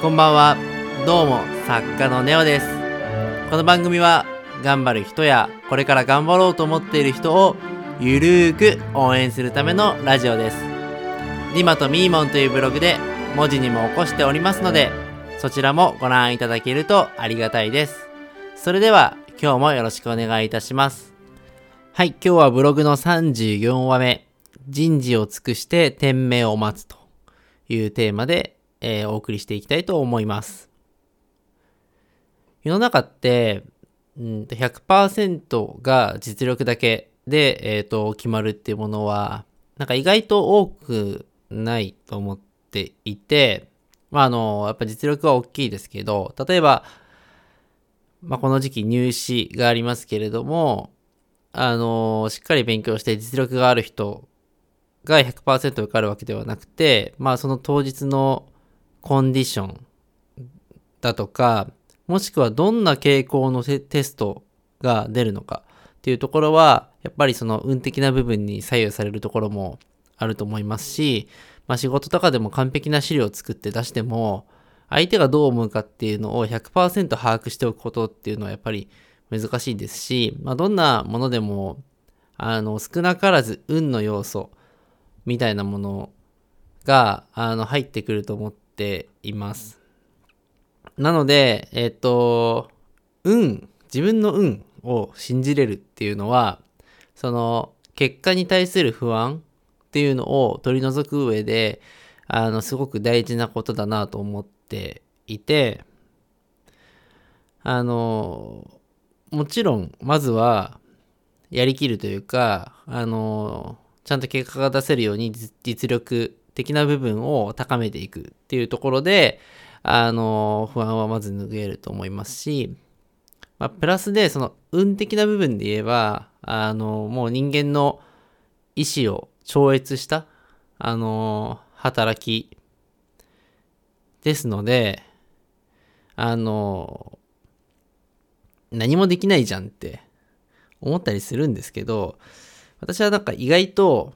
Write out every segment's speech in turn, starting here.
こんばんは。どうも、作家のネオです。この番組は、頑張る人や、これから頑張ろうと思っている人を、ゆるーく応援するためのラジオです。リマとミーモンというブログで、文字にも起こしておりますので、そちらもご覧いただけるとありがたいです。それでは、今日もよろしくお願いいたします。はい、今日はブログの34話目、人事を尽くして天命を待つというテーマで、えーお送りしていきたいと思います。世の中って、うんと、100%が実力だけで、えっ、と、決まるっていうものは、なんか意外と多くないと思っていて、まあ、あの、やっぱ実力は大きいですけど、例えば、まあ、この時期入試がありますけれども、あの、しっかり勉強して実力がある人が100%受かるわけではなくて、まあ、その当日のコンディションだとか、もしくはどんな傾向のテストが出るのかっていうところは、やっぱりその運的な部分に左右されるところもあると思いますし、まあ仕事とかでも完璧な資料を作って出しても、相手がどう思うかっていうのを100%把握しておくことっていうのはやっぱり難しいですし、まあどんなものでも、あの、少なからず運の要素みたいなものが、あの、入ってくると思っています。なので、えっ、と、運、自分の運を信じれるっていうのは、その、結果に対する不安っていうのを取り除く上で、あの、すごく大事なことだなと思っていて、あの、もちろん、まずは、やりきるというか、あの、ちゃんと結果が出せるように実実力的な部分を高めていくっていうところで、あの、不安はまず拭えると思いますし、まあ、プラスで、その、運的な部分で言えば、あの、もう人間の意志を超越した、あの、働きですので、あの、何もできないじゃんって思ったりするんですけど、私はなんか意外と、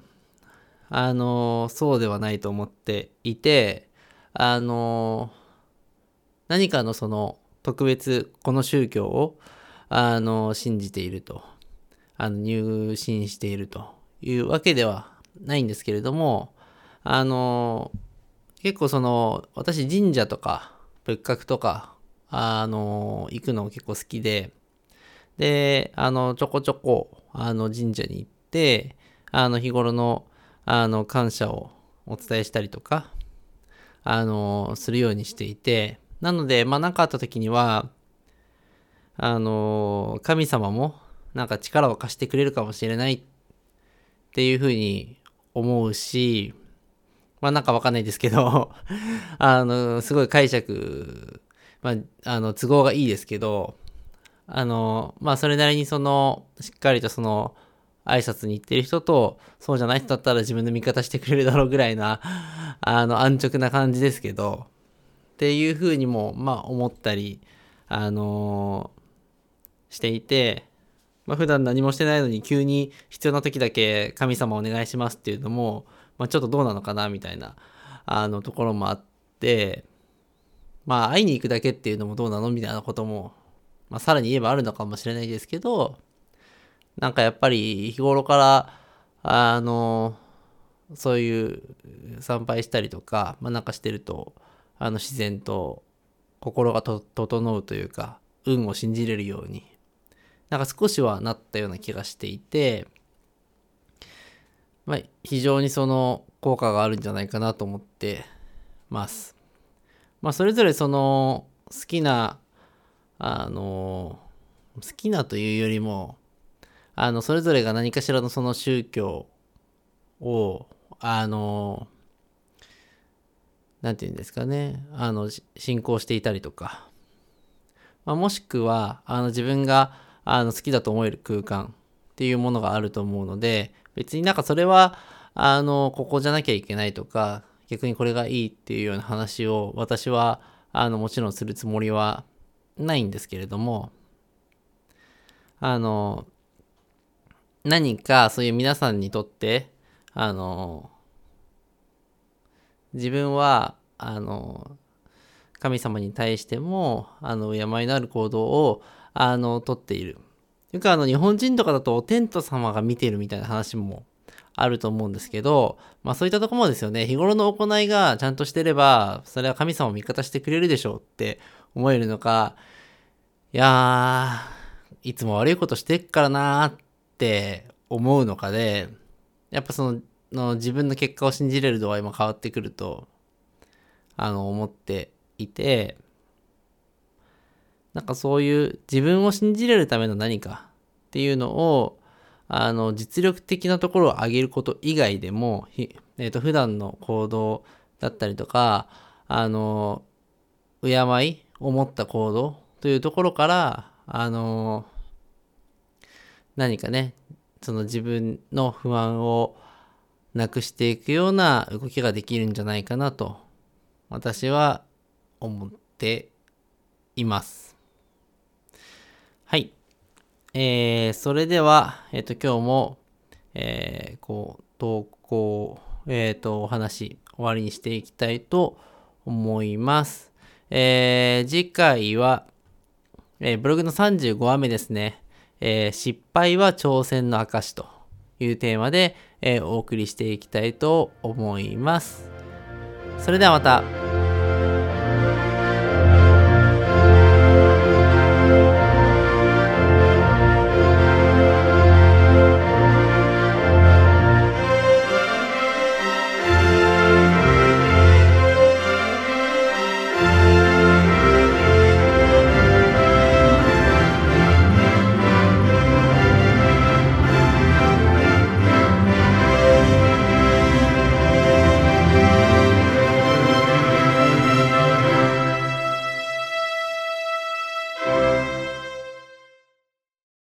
あの、そうではないと思っていて、あの、何かのその特別この宗教をあの信じていると。あの入信していると。いうわけではないんですけれどもあの結構その私神社とか仏閣とかあの行くの結構好きでであのちょこちょこあの神社に行ってあの日頃のあの感謝をお伝えしたりとかあのするようにしていてなので、まあ、何かあった時には、あの神様も、なんか力を貸してくれるかもしれないっていうふうに思うし、まあ、なんかわかんないですけど、あの、すごい解釈、まあ、あの、都合がいいですけど、あの、まあ、それなりにその、しっかりとその、挨拶に行ってる人と、そうじゃない人だったら自分の味方してくれるだろうぐらいな、あの、安直な感じですけど、っていうふうにも、まあ、思ったり、あのーしていて、まあ、普段何もしてないのに急に必要な時だけ神様お願いしますっていうのも、まあ、ちょっとどうなのかなみたいな、あの、ところもあって、まあ、会いに行くだけっていうのもどうなのみたいなことも、まあ、さらに言えばあるのかもしれないですけど、なんかやっぱり日頃から、あのそういう参拝したりとか、まあ、なんかしてると、あの自然と心がと整うというか運を信じれるようになんか少しはなったような気がしていて、まあ、非常にその効果があるんじゃないかなと思ってます。まあそれぞれその好きなあの好きなというよりもあのそれぞれが何かしらのその宗教をあのなんていうんですかね、あの、信仰していたりとか、まあ、もしくは、あの、自分が、あの、好きだと思える空間っていうものがあると思うので、別になんかそれは、あの、ここじゃなきゃいけないとか、逆にこれがいいっていうような話を、私は、あの、もちろんするつもりはないんですけれども、あの、何かそういう皆さんにとって、あの、自分は、あの、神様に対しても、あの、敬いのある行動を、あの、とっている。よくあの、日本人とかだと、お天道様が見てるみたいな話もあると思うんですけど、まあそういったとこもですよね、日頃の行いがちゃんとしてれば、それは神様を味方してくれるでしょうって思えるのか、いやー、いつも悪いことしてっからなーっって思うのかで、やっぱその、の自分の結果を信じれる度合いも変わってくると、あの、思っていて、なんかそういう自分を信じれるための何かっていうのを、あの、実力的なところを上げること以外でも、えっ、ー、と、普段の行動だったりとか、あの、敬いを持った行動というところから、あの、何かね、その自分の不安をなくしていくような動きができるんじゃないかなと、私は思っています。はい。えー、それでは、えっ、ー、と、今日も、えー、こう、投稿、えっ、ー、と、お話、終わりにしていきたいと思います。えー、次回は、えー、ブログの35話目ですね。えー、失敗は挑戦の証というテーマで、えー、お送りしていきたいと思います。それではまた。